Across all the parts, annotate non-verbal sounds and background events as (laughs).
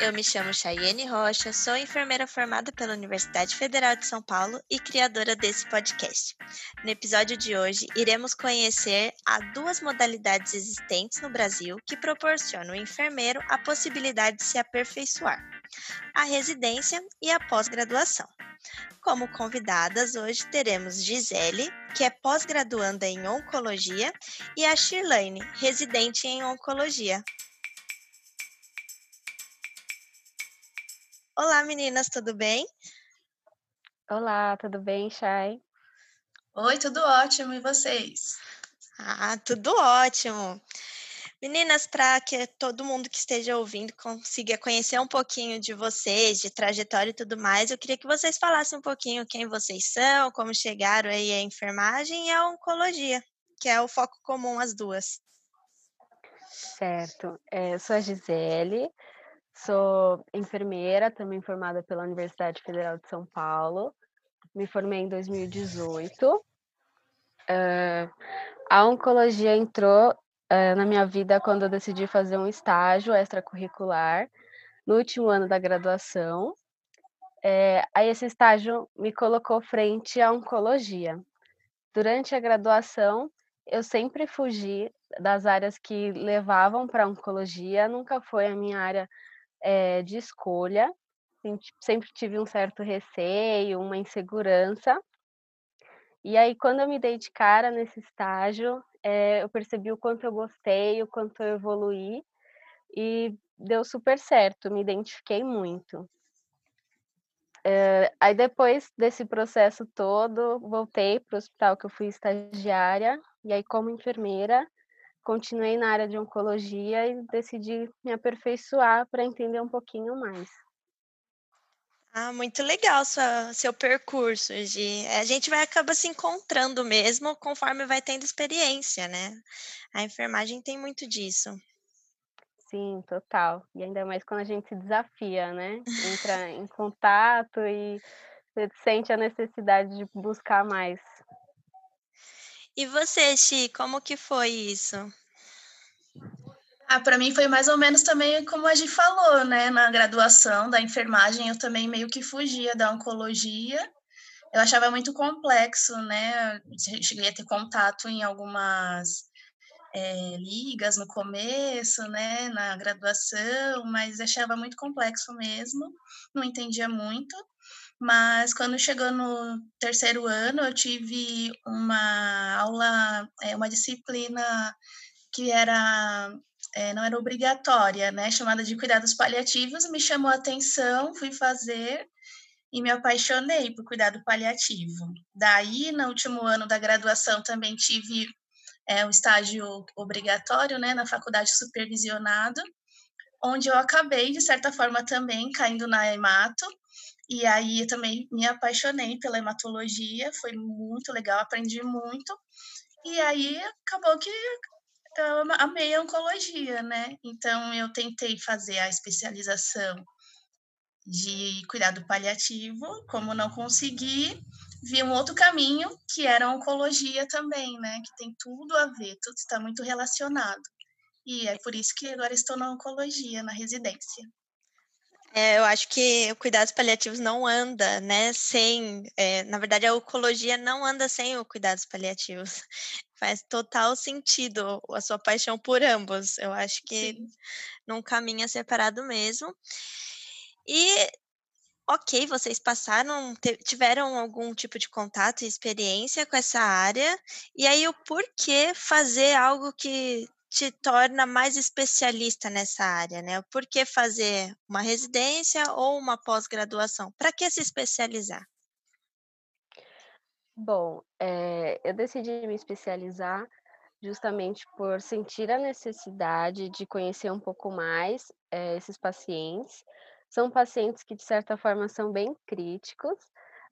Eu me chamo Chayene Rocha, sou enfermeira formada pela Universidade Federal de São Paulo e criadora desse podcast. No episódio de hoje, iremos conhecer as duas modalidades existentes no Brasil que proporcionam ao enfermeiro a possibilidade de se aperfeiçoar: a residência e a pós-graduação. Como convidadas, hoje teremos Gisele, que é pós-graduanda em oncologia, e a Shirlane, residente em oncologia. Olá, meninas, tudo bem? Olá, tudo bem, Chay? Oi, tudo ótimo, e vocês? Ah, tudo ótimo. Meninas, para que todo mundo que esteja ouvindo consiga conhecer um pouquinho de vocês, de trajetória e tudo mais, eu queria que vocês falassem um pouquinho quem vocês são, como chegaram aí à enfermagem e à oncologia, que é o foco comum às duas. Certo. É, eu sou a Gisele, Sou enfermeira, também formada pela Universidade Federal de São Paulo. Me formei em 2018. Uh, a oncologia entrou uh, na minha vida quando eu decidi fazer um estágio extracurricular no último ano da graduação. É, aí esse estágio me colocou frente à oncologia. Durante a graduação, eu sempre fugi das áreas que levavam para oncologia, nunca foi a minha área é, de escolha, sempre tive um certo receio, uma insegurança. E aí, quando eu me dei de cara nesse estágio, é, eu percebi o quanto eu gostei, o quanto eu evoluí, e deu super certo, me identifiquei muito. É, aí, depois desse processo todo, voltei para o hospital que eu fui estagiária, e aí, como enfermeira, continuei na área de oncologia e decidi me aperfeiçoar para entender um pouquinho mais. Ah, muito legal sua, seu percurso, de A gente vai acaba se encontrando mesmo conforme vai tendo experiência, né? A enfermagem tem muito disso. Sim, total. E ainda mais quando a gente se desafia, né? Entra em contato e sente a necessidade de buscar mais. E você, Xi, como que foi isso? Ah, para mim foi mais ou menos também como a gente falou, né? Na graduação da enfermagem, eu também meio que fugia da oncologia. Eu achava muito complexo, né? Cheguei a ter contato em algumas é, ligas no começo, né? Na graduação, mas achava muito complexo mesmo. Não entendia muito. Mas quando chegou no terceiro ano, eu tive uma aula, é, uma disciplina que era é, não era obrigatória, né? Chamada de cuidados paliativos, me chamou a atenção, fui fazer e me apaixonei por cuidado paliativo. Daí, no último ano da graduação, também tive é, um estágio obrigatório, né, na faculdade supervisionado, onde eu acabei, de certa forma, também caindo na hemato, e aí eu também me apaixonei pela hematologia, foi muito legal, aprendi muito. E aí acabou que eu amei a oncologia, né? Então eu tentei fazer a especialização de cuidado paliativo, como não consegui, vi um outro caminho que era a oncologia também, né? Que tem tudo a ver, tudo está muito relacionado. E é por isso que agora estou na oncologia, na residência. É, eu acho que o cuidados paliativos não anda, né, sem, é, na verdade a oncologia não anda sem o cuidados paliativos. (laughs) Faz total sentido a sua paixão por ambos. Eu acho que Sim. não caminha separado mesmo. E ok, vocês passaram, tiveram algum tipo de contato e experiência com essa área, e aí o porquê fazer algo que te torna mais especialista nessa área, né? Por que fazer uma residência ou uma pós-graduação? Para que se especializar? Bom, é, eu decidi me especializar justamente por sentir a necessidade de conhecer um pouco mais é, esses pacientes. São pacientes que, de certa forma, são bem críticos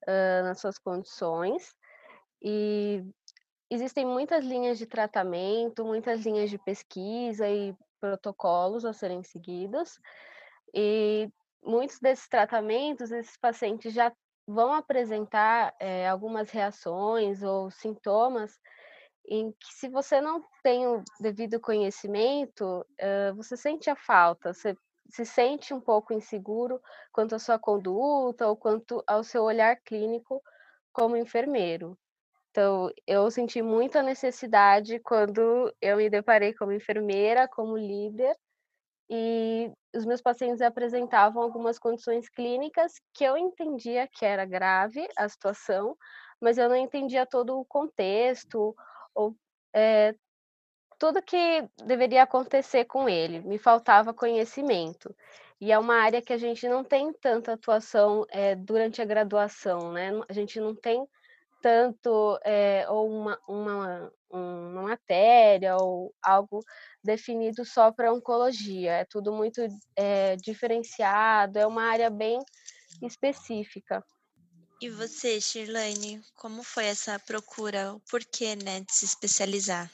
uh, nas suas condições e existem muitas linhas de tratamento, muitas linhas de pesquisa e protocolos a serem seguidos, e muitos desses tratamentos, esses pacientes já vão apresentar é, algumas reações ou sintomas em que, se você não tem o devido conhecimento, uh, você sente a falta, você se sente um pouco inseguro quanto à sua conduta ou quanto ao seu olhar clínico como enfermeiro. Então, eu senti muita necessidade quando eu me deparei como enfermeira, como líder, e os meus pacientes apresentavam algumas condições clínicas que eu entendia que era grave a situação, mas eu não entendia todo o contexto ou é, tudo que deveria acontecer com ele. Me faltava conhecimento. E é uma área que a gente não tem tanta atuação é, durante a graduação, né? A gente não tem tanto é, ou uma, uma, uma matéria ou algo definido só para oncologia. É tudo muito é, diferenciado, é uma área bem específica. E você, Shirlane, como foi essa procura? O porquê né, de se especializar?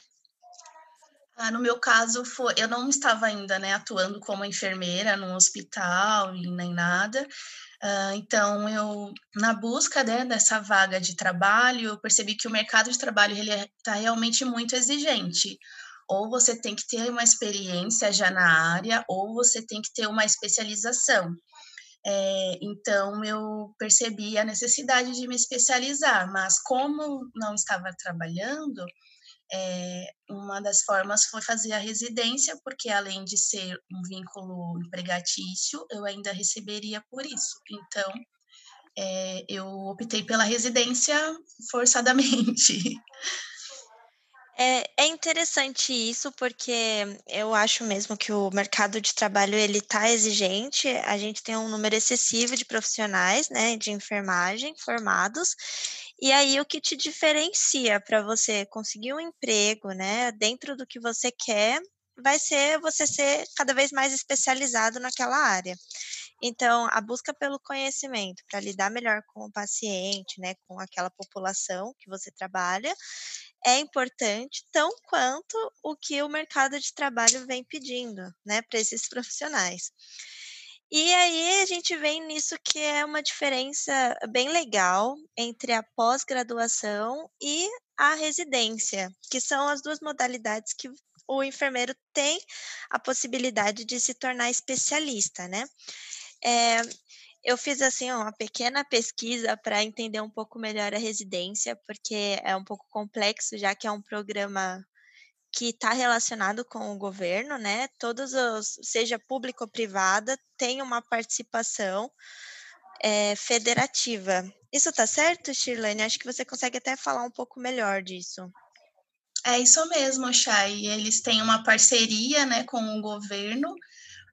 Ah, no meu caso, foi, eu não estava ainda né, atuando como enfermeira num hospital e nem nada. Então, eu, na busca né, dessa vaga de trabalho, eu percebi que o mercado de trabalho está realmente muito exigente. Ou você tem que ter uma experiência já na área, ou você tem que ter uma especialização. É, então, eu percebi a necessidade de me especializar, mas como não estava trabalhando, é, uma das formas foi fazer a residência, porque além de ser um vínculo empregatício, eu ainda receberia por isso. Então, é, eu optei pela residência forçadamente. É, é interessante isso porque eu acho mesmo que o mercado de trabalho ele está exigente. A gente tem um número excessivo de profissionais, né, de enfermagem formados. E aí o que te diferencia para você conseguir um emprego, né, dentro do que você quer, vai ser você ser cada vez mais especializado naquela área. Então, a busca pelo conhecimento para lidar melhor com o paciente, né, com aquela população que você trabalha, é importante tão quanto o que o mercado de trabalho vem pedindo, né, para esses (laughs) profissionais. E aí a gente vem nisso que é uma diferença bem legal entre a pós-graduação e a residência, que são as duas modalidades que o enfermeiro tem a possibilidade de se tornar especialista, né? É, eu fiz assim uma pequena pesquisa para entender um pouco melhor a residência, porque é um pouco complexo, já que é um programa que está relacionado com o governo, né? Todos os, seja público ou privada, tem uma participação é, federativa. Isso está certo, Shirlane? Acho que você consegue até falar um pouco melhor disso. É isso mesmo, Chay. Eles têm uma parceria né, com o governo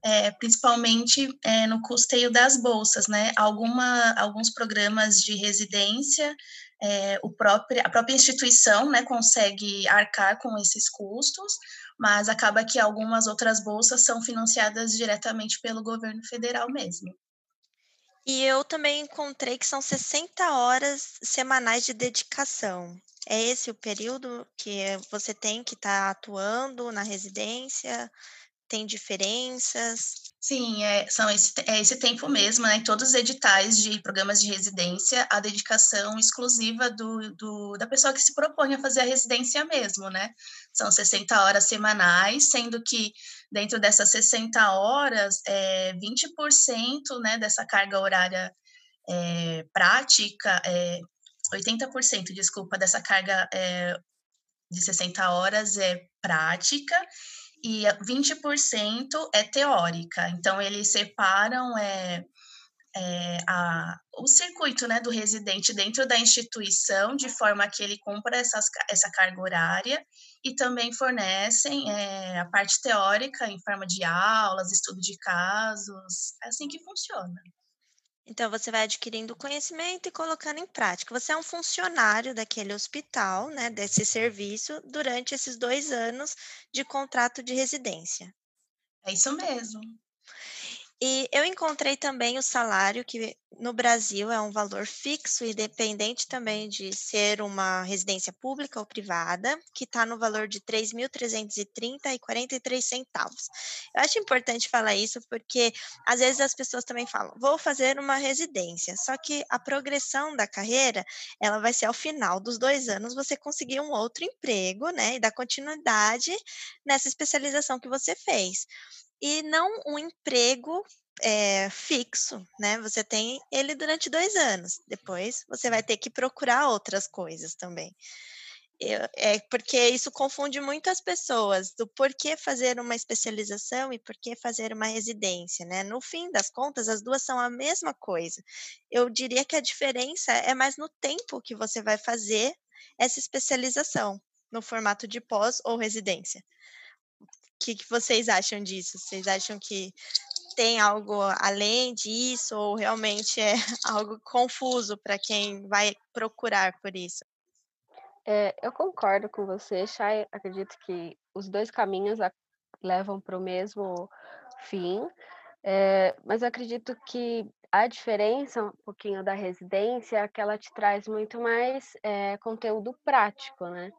é, principalmente é, no custeio das bolsas, né? Alguma, alguns programas de residência, é, o próprio, a própria instituição né, consegue arcar com esses custos, mas acaba que algumas outras bolsas são financiadas diretamente pelo governo federal mesmo. E eu também encontrei que são 60 horas semanais de dedicação. É esse o período que você tem que estar tá atuando na residência? tem diferenças? Sim, é, são esse, é esse tempo mesmo, né? Em todos os editais de programas de residência, a dedicação exclusiva do, do, da pessoa que se propõe a fazer a residência mesmo, né? São 60 horas semanais, sendo que dentro dessas 60 horas, é, 20% né, dessa carga horária é, prática, é, 80%, desculpa, dessa carga é, de 60 horas é prática e 20% é teórica. Então, eles separam é, é, a, o circuito né, do residente dentro da instituição, de forma que ele cumpra essas, essa carga horária, e também fornecem é, a parte teórica em forma de aulas, estudo de casos. É assim que funciona. Então, você vai adquirindo conhecimento e colocando em prática. Você é um funcionário daquele hospital, né, desse serviço, durante esses dois anos de contrato de residência. É isso mesmo. E eu encontrei também o salário, que no Brasil é um valor fixo, independente também de ser uma residência pública ou privada, que está no valor de R$ 3.330,43 centavos. Eu acho importante falar isso porque às vezes as pessoas também falam, vou fazer uma residência, só que a progressão da carreira, ela vai ser ao final dos dois anos você conseguir um outro emprego, né, e dar continuidade nessa especialização que você fez. E não um emprego é, fixo, né? Você tem ele durante dois anos. Depois você vai ter que procurar outras coisas também. Eu, é porque isso confunde muitas pessoas do porquê fazer uma especialização e por que fazer uma residência, né? No fim das contas, as duas são a mesma coisa. Eu diria que a diferença é mais no tempo que você vai fazer essa especialização, no formato de pós ou residência. Que, que vocês acham disso? Vocês acham que tem algo além disso ou realmente é (laughs) algo confuso para quem vai procurar por isso? É, eu concordo com você, Chay. Acredito que os dois caminhos a- levam para o mesmo fim, é, mas acredito que a diferença um pouquinho da residência é que ela te traz muito mais é, conteúdo prático, né?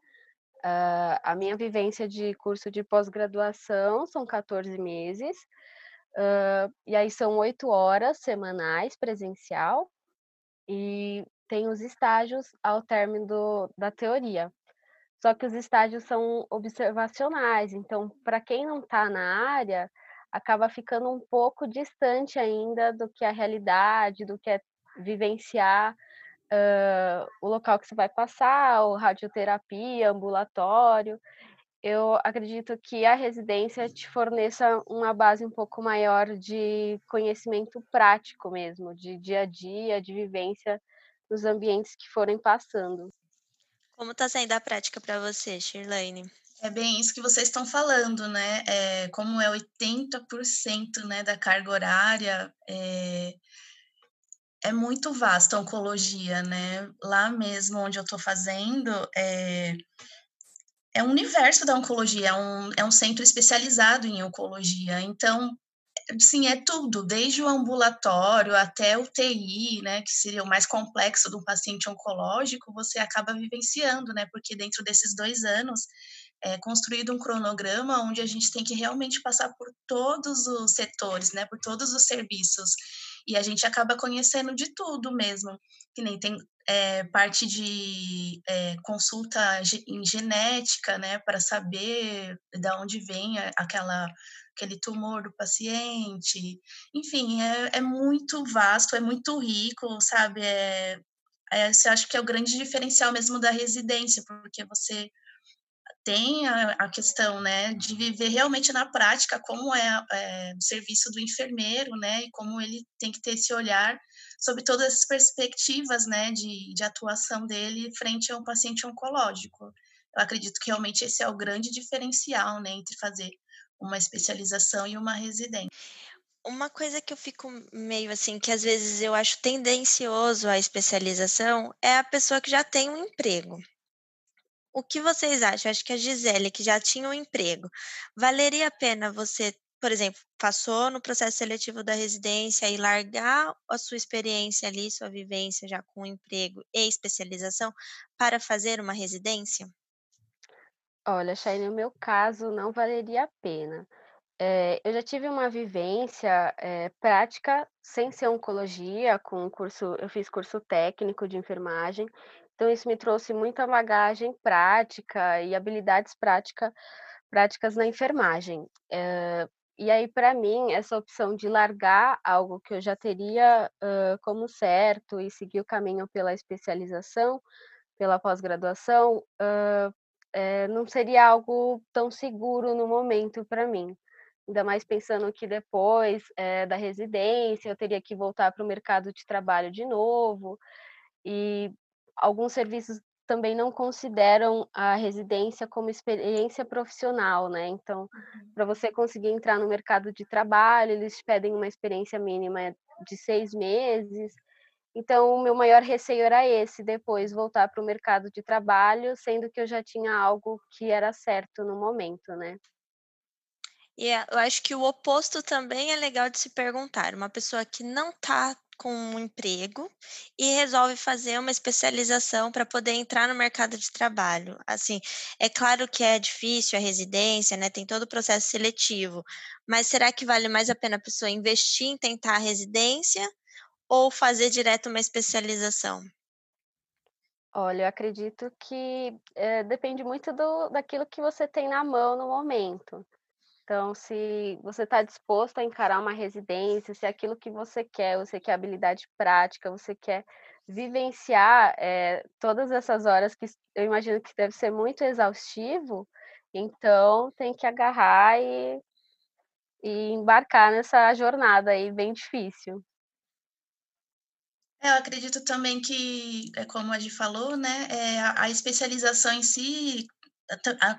Ah, a minha vivência de curso de pós-graduação são 14 meses, ah, e aí são oito horas semanais presencial, e tem os estágios ao término do, da teoria. Só que os estágios são observacionais, então, para quem não está na área, acaba ficando um pouco distante ainda do que é a realidade, do que é vivenciar uh, o local que você vai passar, o radioterapia, ambulatório. Eu acredito que a residência te forneça uma base um pouco maior de conhecimento prático mesmo, de dia a dia, de vivência nos ambientes que forem passando. Como está sendo a prática para você, Shirlane? É bem isso que vocês estão falando, né? É, como é 80% né, da carga horária, é, é muito vasta a oncologia, né? Lá mesmo onde eu estou fazendo, é, é um universo da oncologia, é um, é um centro especializado em oncologia. Então, sim, é tudo, desde o ambulatório até o TI, né, que seria o mais complexo de um paciente oncológico, você acaba vivenciando, né, porque dentro desses dois anos é construído um cronograma onde a gente tem que realmente passar por todos os setores, né, por todos os serviços, e a gente acaba conhecendo de tudo mesmo, que nem tem é, parte de é, consulta em genética, né, para saber de onde vem aquela aquele tumor do paciente. Enfim, é, é muito vasto, é muito rico, sabe? É, é, eu acho que é o grande diferencial mesmo da residência, porque você tem a, a questão, né, de viver realmente na prática como é, é, o serviço do enfermeiro, né, e como ele tem que ter esse olhar sobre todas as perspectivas, né, de, de atuação dele frente a um paciente oncológico. Eu acredito que realmente esse é o grande diferencial, né, entre fazer uma especialização e uma residência. Uma coisa que eu fico meio assim, que às vezes eu acho tendencioso a especialização, é a pessoa que já tem um emprego. O que vocês acham? Acho que a Gisele, que já tinha um emprego, valeria a pena você, por exemplo, passou no processo seletivo da residência e largar a sua experiência ali, sua vivência já com emprego e especialização para fazer uma residência? Olha, Chay, no meu caso, não valeria a pena. Eh, eu já tive uma vivência, eh, prática, sem ser oncologia, com curso eu fiz curso técnico de enfermagem, então isso me trouxe muita bagagem prática e habilidades prática práticas na enfermagem. Eh, e aí, para mim, essa opção de largar algo que eu já teria, hã, como certo e seguir o caminho pela especialização, pela pós-graduação, hã, eh, não seria algo tão seguro no momento para mim. Ainda mais pensando que depois, eh, da residência eu teria que voltar para o mercado de trabalho de novo, e alguns serviços também não consideram a residência como experiência profissional, né, então, Uhum. para você conseguir entrar no mercado de trabalho, eles te pedem uma experiência mínima de 6 meses, então o meu maior receio era esse, depois voltar para o mercado de trabalho, sendo que eu já tinha algo que era certo no momento, né. E é eu acho que o oposto também é legal de se perguntar, uma pessoa que não está com um emprego e resolve fazer uma especialização para poder entrar no mercado de trabalho. Assim, é claro que é difícil a residência, né, tem todo o processo seletivo, mas será que vale mais a pena a pessoa investir em tentar a residência ou fazer direto uma especialização? Olha, eu acredito que, eh, depende muito do daquilo que você tem na mão no momento. Então, se você está disposto a encarar uma residência, se é aquilo que você quer, você quer habilidade prática, você quer vivenciar é, todas essas horas que eu imagino que deve ser muito exaustivo, então tem que agarrar e, e embarcar nessa jornada aí bem difícil. É, eu acredito também que, é como a gente falou, né, é, a, a especialização em si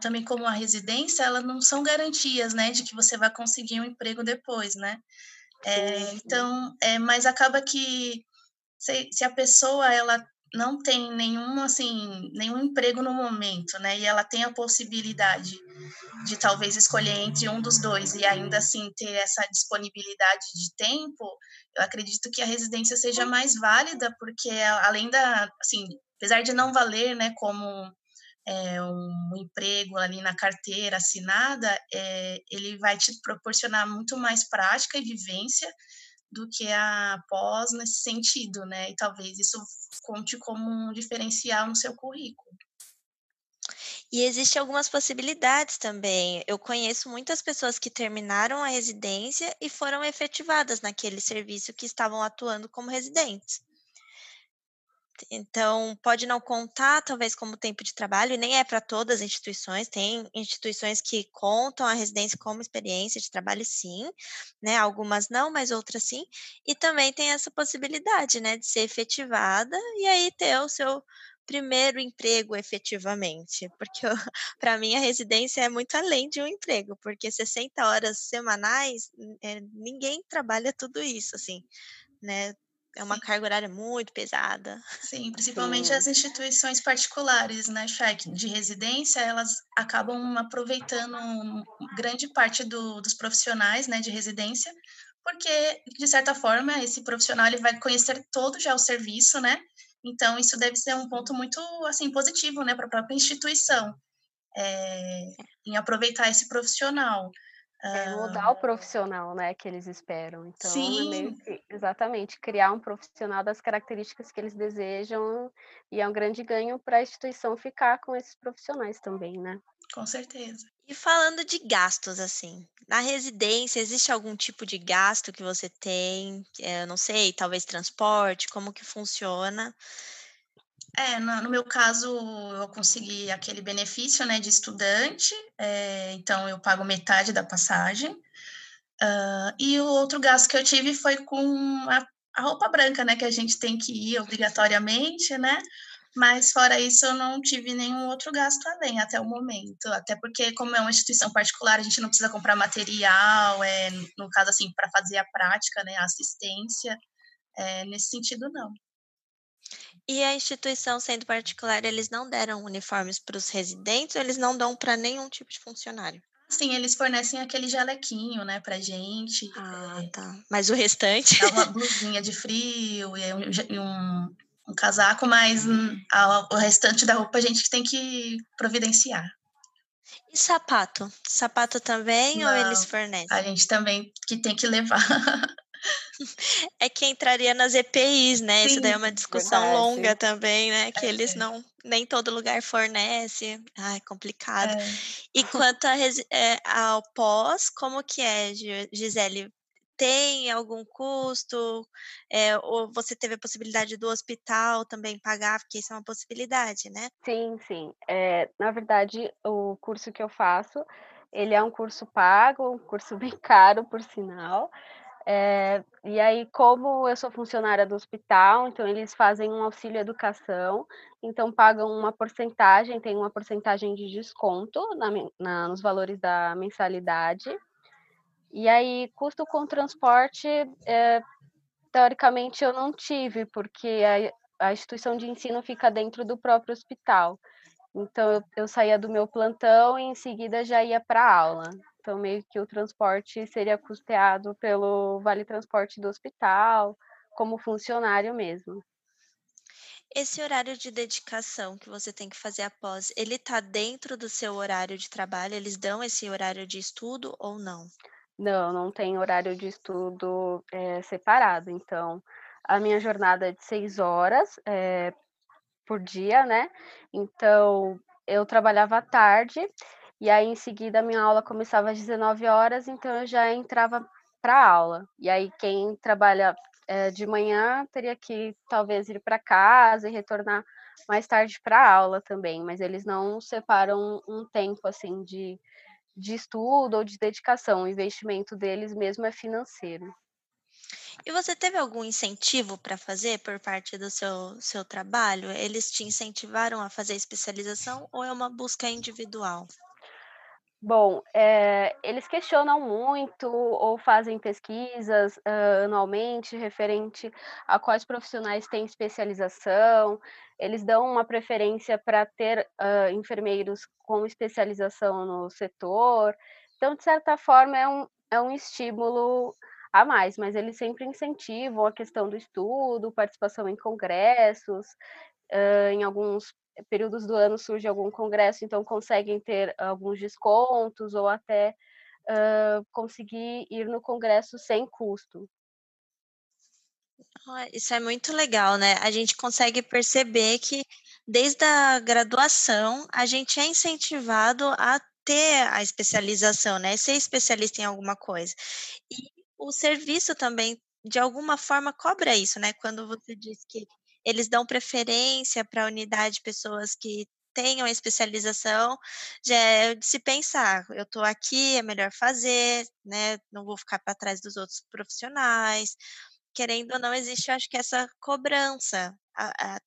também como a residência, elas não são garantias, né, de que você vai conseguir um emprego depois, né? É, então, é, mas acaba que se, se, a pessoa ela não tem nenhum assim nenhum emprego no momento, né, e ela tem a possibilidade de talvez escolher entre um dos dois e ainda assim ter essa disponibilidade de tempo, eu acredito que a residência seja mais válida porque além da assim apesar de não valer, né, como é, um emprego ali na carteira assinada, é, ele vai te proporcionar muito mais prática e vivência do que a pós nesse sentido, né? E talvez isso conte como um diferencial no seu currículo. E existem algumas possibilidades também. Eu conheço muitas pessoas que terminaram a residência e foram efetivadas naquele serviço que estavam atuando como residentes. Então, pode não contar, talvez, como tempo de trabalho, e nem é para todas as instituições. Tem instituições que contam a residência como experiência de trabalho, sim, né? Algumas não, mas outras sim. E também tem essa possibilidade, né, de ser efetivada e aí ter o seu primeiro emprego efetivamente, porque (laughs) para mim a residência é muito além de um emprego, porque 60 horas semanais, é, ninguém trabalha tudo isso, assim, né? É uma Sim. carga horária muito pesada. Sim, principalmente Sim. as instituições particulares, né, Shaq, de residência, elas acabam aproveitando grande parte do, dos profissionais, né, de residência, porque de certa forma esse profissional ele vai conhecer todo já o serviço, né? Então isso deve ser um ponto muito assim positivo, né, para a própria instituição, é, em aproveitar esse profissional. É mudar o profissional, né, que eles esperam. Então, é meio que, exatamente, criar um profissional das características que eles desejam e é um grande ganho para a instituição ficar com esses profissionais também, né? Com certeza. E falando de gastos, assim, na residência, existe algum tipo de gasto que você tem? É, não sei, talvez transporte, como que funciona? É, no, meu caso, eu consegui aquele benefício, né, de estudante, é, então eu pago metade da passagem. Uh, e o outro gasto que eu tive foi com a, a, roupa branca, né, que a gente tem que ir obrigatoriamente, né, mas fora isso eu não tive nenhum outro gasto além até o momento, até porque como é uma instituição particular, a gente não precisa comprar material, é, no caso assim, para fazer a prática, né, a assistência, é, nesse sentido não. E a instituição, sendo particular, eles não deram uniformes para os residentes ou eles não dão para nenhum tipo de funcionário? Sim, eles fornecem aquele jalequinho, né, pra gente. Ah, é... tá. Mas o restante? É uma (laughs) blusinha de frio e um, um, um casaco, mas a, o restante da roupa a gente tem que providenciar. E sapato? Sapato também Não, ou eles fornecem? A gente também que tem que levar. (laughs) É que entraria nas EPIs, né? Sim, Isso daí é uma discussão verdade. longa também, né? Que é, eles não, nem todo lugar fornece. Ai, complicado. É. E quanto a, é, ao pós, como que é, Gisele? Tem algum custo? É, ou você teve a possibilidade do hospital também pagar? Porque isso é uma possibilidade, né? Sim, sim. É, na verdade, o curso que eu faço, ele é um curso pago, um curso (laughs) bem caro, por sinal. É, e aí, como eu sou funcionária do hospital, então eles fazem um auxílio educação, então pagam uma porcentagem, tem uma porcentagem de desconto na, na, nos valores da mensalidade. E aí, custo com transporte, é, teoricamente eu não tive, porque a, a, instituição de ensino fica dentro do próprio hospital. Então eu, eu saía do meu plantão e em seguida já ia para aula. Então, meio que o transporte seria custeado pelo Vale Transporte do hospital, como funcionário mesmo. Esse horário de dedicação que você tem que fazer após, ele está dentro do seu horário de trabalho? Eles dão esse horário de estudo ou não? Não, não tem horário de estudo é, separado. Então, a minha jornada é de seis horas é, por dia, né? Então, eu trabalhava à tarde E aí, em seguida, minha aula começava às 19 horas, então eu já entrava para a aula. E aí, quem trabalha é, de manhã teria que talvez ir para casa e retornar mais tarde para a aula também, mas eles não separam um tempo assim de, de estudo ou de dedicação. O investimento deles mesmo é financeiro. E você teve algum incentivo para fazer por parte do seu, seu trabalho? Eles te incentivaram a fazer especialização ou é uma busca individual? Bom, é, eles questionam muito ou fazem pesquisas uh, anualmente referente a quais profissionais têm especialização. Eles dão uma preferência para ter uh, enfermeiros com especialização no setor. Então, de certa forma, é um, é um estímulo a mais, mas eles sempre incentivam a questão do estudo, participação em congressos, uh, em alguns períodos do ano surge algum congresso, então conseguem ter alguns descontos ou até uh, conseguir ir no congresso sem custo. Isso é muito legal, né? A gente consegue perceber que desde a graduação a gente é incentivado a ter a especialização, né? Ser especialista em alguma coisa. E o serviço também, de alguma forma, cobra isso, né? Quando você diz que eles dão preferência para a unidade de pessoas que tenham especialização, é de se pensar, eu estou aqui, é melhor fazer, né? Não vou ficar para trás dos outros profissionais. Querendo ou não, existe, acho que essa cobrança.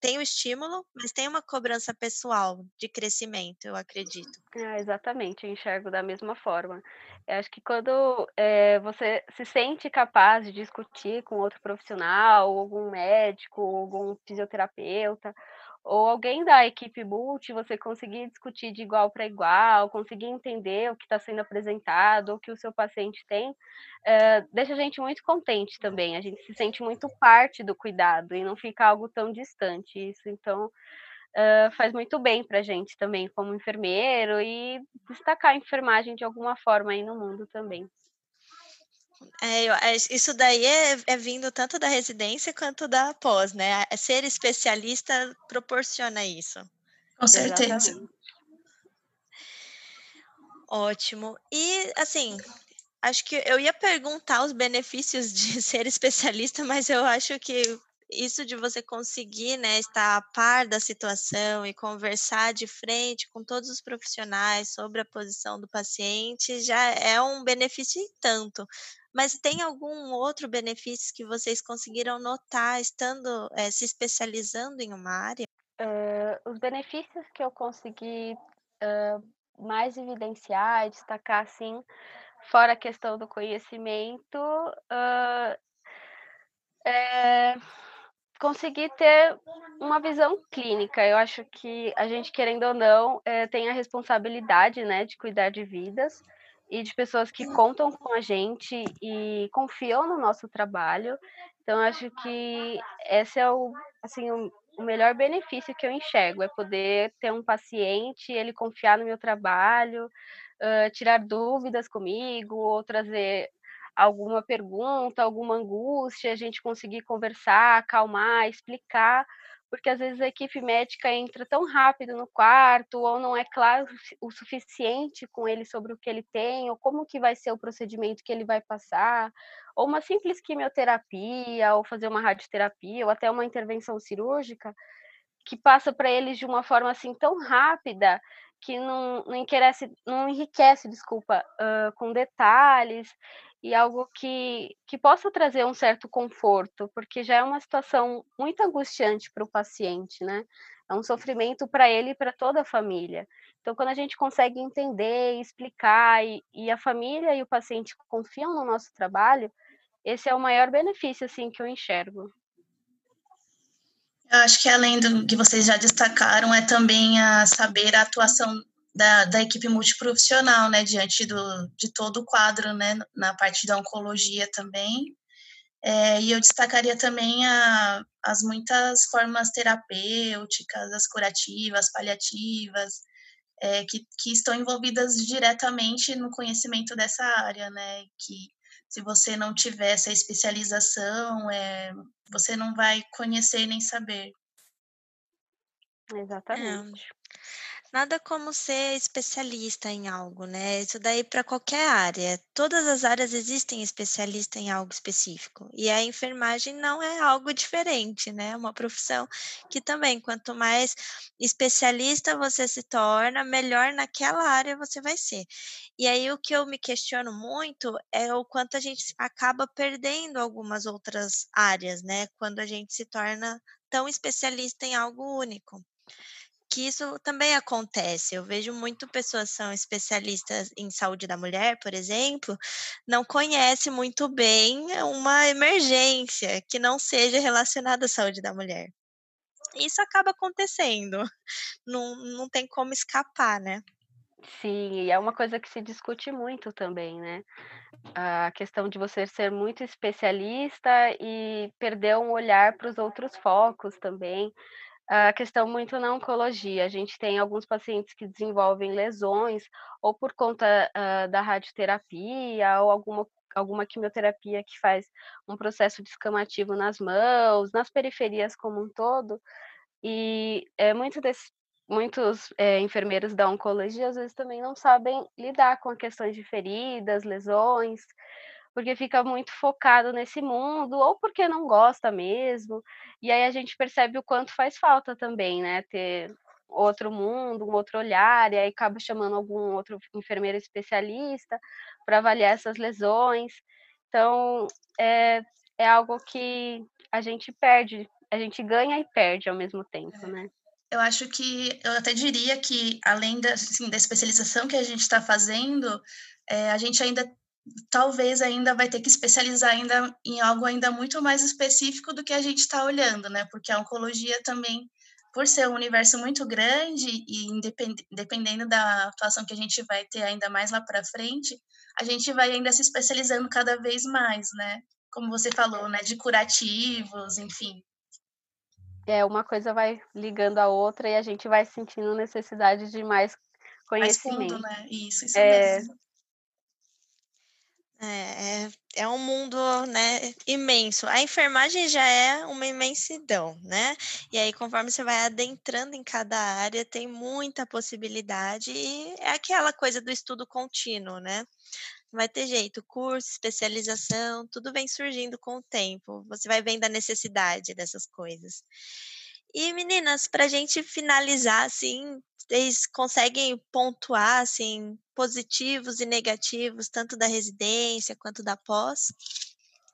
Tem o estímulo, mas tem uma cobrança pessoal de crescimento, eu acredito. Ah, exatamente, eu enxergo da mesma forma. Eu acho que quando é, você se sente capaz de discutir com outro profissional, algum médico, algum fisioterapeuta, ou alguém da equipe multi, você conseguir discutir de igual para igual, conseguir entender o que está sendo apresentado, o que o seu paciente tem, é, deixa a gente muito contente também. A gente se sente muito parte do cuidado e não fica algo tão distante. Isso, então, uh, faz muito bem para a gente também, como enfermeiro, e destacar a enfermagem de alguma forma aí no mundo também. É, isso daí é, é, vindo tanto da residência quanto da pós, né? Ser especialista proporciona isso. Com certeza. Exatamente. Ótimo. E, assim, acho que eu ia perguntar os benefícios de (laughs) ser especialista, mas eu acho que isso de você conseguir, né, estar a par da situação e conversar de frente com todos os profissionais sobre a posição do paciente já é um benefício e tanto. Mas tem algum outro benefício que vocês conseguiram notar estando é, se especializando em uma área? Uh, os benefícios que eu consegui uh, mais evidenciar e destacar, assim, fora a questão do conhecimento, uh, é conseguir ter uma visão clínica. Eu acho que a gente, querendo ou não, é, tem a responsabilidade né, de cuidar de vidas e de pessoas que contam com a gente e confiam no nosso trabalho. Então, acho que esse é o, assim, o, melhor benefício que eu enxergo, é poder ter um paciente, ele confiar no meu trabalho, uh, tirar dúvidas comigo, ou trazer alguma pergunta, alguma angústia, a gente conseguir conversar, acalmar, explicar, porque às vezes a equipe médica entra tão rápido no quarto ou não é claro o suficiente com ele sobre o que ele tem ou como que vai ser o procedimento que ele vai passar, ou uma simples quimioterapia, ou fazer uma radioterapia, ou até uma intervenção cirúrgica, que passa para eles de uma forma assim tão rápida que não, não, enriquece, não enriquece, desculpa, uh, com detalhes e algo que, que possa trazer um certo conforto, porque já é uma situação muito angustiante para o paciente, né? É um sofrimento para ele e para toda a família. Então, quando a gente consegue entender, explicar e, e a família e o paciente confiam no nosso trabalho, esse é o maior benefício assim que eu enxergo. Eu acho que além do que vocês já destacaram, é também a saber a atuação da, da equipe multiprofissional, né, diante do, de todo o quadro, né, na parte da oncologia também. É, e eu destacaria também a, as muitas formas terapêuticas, as curativas, paliativas, é, que, que estão envolvidas diretamente no conhecimento dessa área, né, que se você não tiver essa especialização, é, você não vai conhecer nem saber. Exatamente. Nada como ser especialista em algo, né? Isso daí para qualquer área. Todas as áreas existem especialista em algo específico. E a enfermagem não é algo diferente, né? É uma profissão que também, quanto mais especialista você se torna, melhor naquela área você vai ser. E aí o que eu me questiono muito é o quanto a gente acaba perdendo algumas outras áreas, né? Quando a gente se torna tão especialista em algo único que isso também acontece. Eu vejo muito pessoas que são especialistas em saúde da mulher, por exemplo, não conhece muito bem uma emergência que não seja relacionada à saúde da mulher. Isso acaba acontecendo. (laughs) Não, não tem como escapar, né? Sim, e é uma coisa que se discute muito também, né? A questão de você ser muito especialista e perder um olhar para os outros focos também a questão muito na oncologia. A gente tem alguns pacientes que desenvolvem lesões, ou por conta uh, da radioterapia, ou alguma, alguma quimioterapia que faz um processo descamativo nas mãos, nas periferias como um todo. E é, muito desse, muitos é, enfermeiros da oncologia às vezes também não sabem lidar com questões de feridas, lesões, porque fica muito focado nesse mundo, ou porque não gosta mesmo. E aí a gente percebe o quanto faz falta também, né? Ter outro mundo, um outro olhar, e aí acaba chamando algum outro enfermeiro especialista para avaliar essas lesões. Então, é, é algo que a gente perde, a gente ganha e perde ao mesmo tempo, é. né? Eu acho que, eu até diria que, além da, assim, da especialização que a gente está fazendo, é, a gente ainda talvez ainda vai ter que especializar ainda em algo ainda muito mais específico do que a gente está olhando, né? Porque a oncologia também, por ser um universo muito grande e dependendo da atuação que a gente vai ter ainda mais lá para frente, a gente vai ainda se especializando cada vez mais, né? Como você falou, né? De curativos, enfim. É, uma coisa vai ligando a outra e a gente vai sentindo necessidade de mais conhecimento. Mais fundo, né? Isso, isso é, mesmo. É, é, é um mundo, né, imenso. A enfermagem já é uma imensidão, né? E aí, conforme você vai adentrando em cada área, tem muita possibilidade e é aquela coisa do estudo contínuo, né? Vai ter jeito, curso, especialização, tudo vem surgindo com o tempo. Você vai vendo a necessidade dessas coisas. E meninas, para a gente finalizar, assim, vocês conseguem pontuar, assim, positivos e negativos, tanto da residência quanto da pós,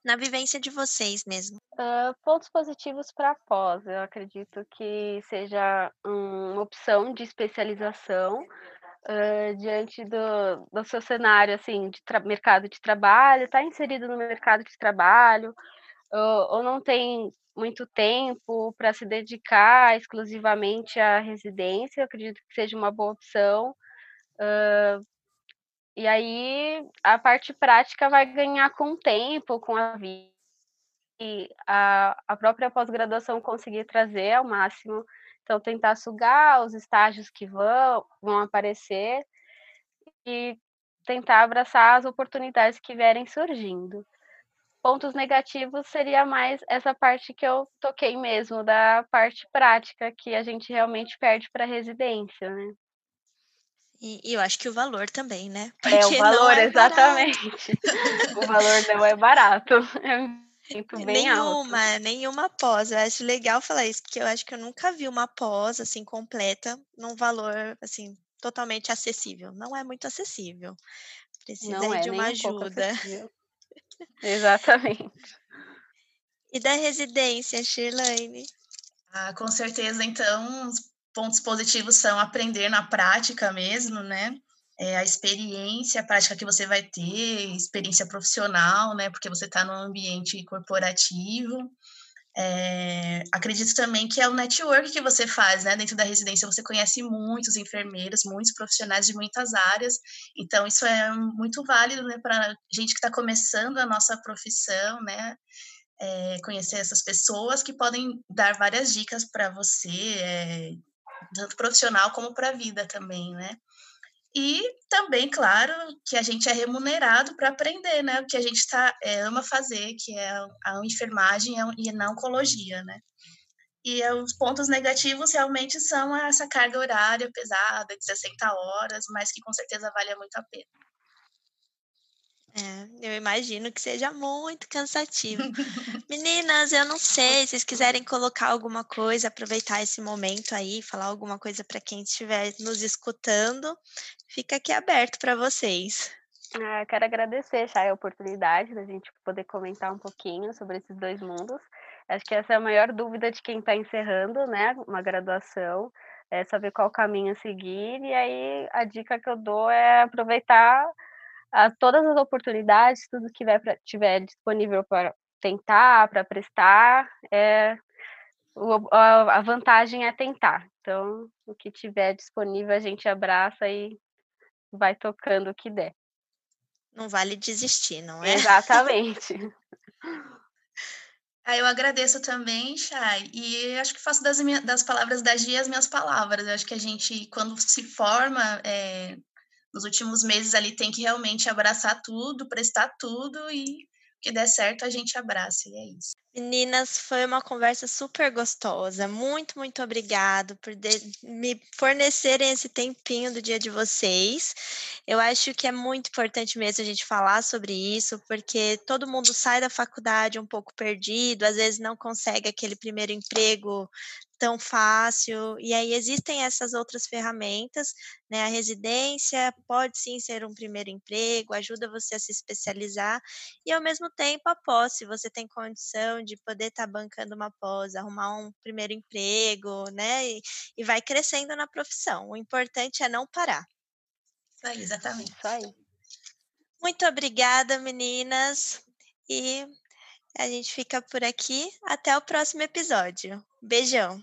na vivência de vocês mesmo? Uh, pontos positivos para pós, eu acredito que seja uma opção de especialização uh, diante do, do seu cenário, assim, de mercado de trabalho, está inserido no mercado de trabalho, ou, ou não tem muito tempo para se dedicar exclusivamente à residência, eu acredito que seja uma boa opção. Uh, e aí a parte prática vai ganhar com o tempo, com a vida. E a, a própria pós-graduação conseguir trazer ao máximo. Então, tentar sugar os estágios que vão, vão aparecer e tentar abraçar as oportunidades que vierem surgindo pontos negativos seria mais essa parte que eu toquei mesmo, da parte prática, que a gente realmente perde para residência, né? E, e, eu acho que o valor também, né? Porque (laughs) é, o valor, é exatamente. o valor não é barato. (laughs) Bem nenhuma, alto. nenhuma pós. Eu acho legal falar isso, porque eu acho que eu nunca vi uma pós, assim, completa, num valor, assim, totalmente acessível. Não é muito acessível. Precisa é, de uma ajuda. (laughs) Exatamente. E da residência, Shirlane? Ah, com certeza, então, os pontos positivos são aprender na prática mesmo, né? É a experiência, a prática que você vai ter, experiência profissional, né? Porque você está num ambiente corporativo. É, acredito também que é o network que você faz, né? Dentro da residência você conhece muitos enfermeiros, muitos profissionais de muitas áreas, então isso é muito válido, né, para gente que está começando a nossa profissão, né? É, conhecer essas pessoas que podem dar várias dicas para você, é, tanto profissional como para a vida também, né? E também, claro, que a gente é remunerado para aprender, né? O que a gente tá, é, ama fazer, que é a enfermagem e na oncologia, né? E os pontos negativos realmente são essa carga horária pesada, de 60 horas, mas que com certeza vale muito a pena. É, eu imagino que seja muito cansativo. (laughs) Meninas, eu não sei, se vocês quiserem colocar alguma coisa, aproveitar esse momento aí, falar alguma coisa para quem estiver nos escutando, fica aqui aberto para vocês. Ah, quero agradecer, Chay, a oportunidade da gente poder comentar um pouquinho sobre esses dois mundos. Acho que essa é a maior dúvida de quem está encerrando, né, uma graduação, é saber qual caminho seguir. E aí a dica que eu dou é aproveitar a, todas as oportunidades, tudo que tiver, tiver disponível para tentar, para prestar, é, o, a, a vantagem é tentar. Então, o que tiver disponível a gente abraça e vai tocando o que der. Não vale desistir, não é? Exatamente. (laughs) Ah, eu agradeço também, Chay, e acho que faço das, minhas, das palavras da Gia as minhas palavras. Eu acho que a gente, quando se forma, é, nos últimos meses ali, tem que realmente abraçar tudo, prestar tudo e que der certo a gente abraça, e é isso. Meninas, foi uma conversa super gostosa. Muito, muito obrigado por me fornecerem esse tempinho do dia de vocês. Eu acho que é muito importante mesmo a gente falar sobre isso, porque todo mundo sai da faculdade um pouco perdido, às vezes não consegue aquele primeiro emprego tão fácil. E aí existem essas outras ferramentas, né? A residência pode sim ser um primeiro emprego, ajuda você a se especializar, e ao mesmo tempo, após, se você tem condição de poder estar tá bancando uma pós, arrumar um primeiro emprego, né? E, e vai crescendo na profissão. O importante é não parar. Isso aí, exatamente. Isso aí. Muito obrigada, meninas. E a gente fica por aqui. Até o próximo episódio. Beijão.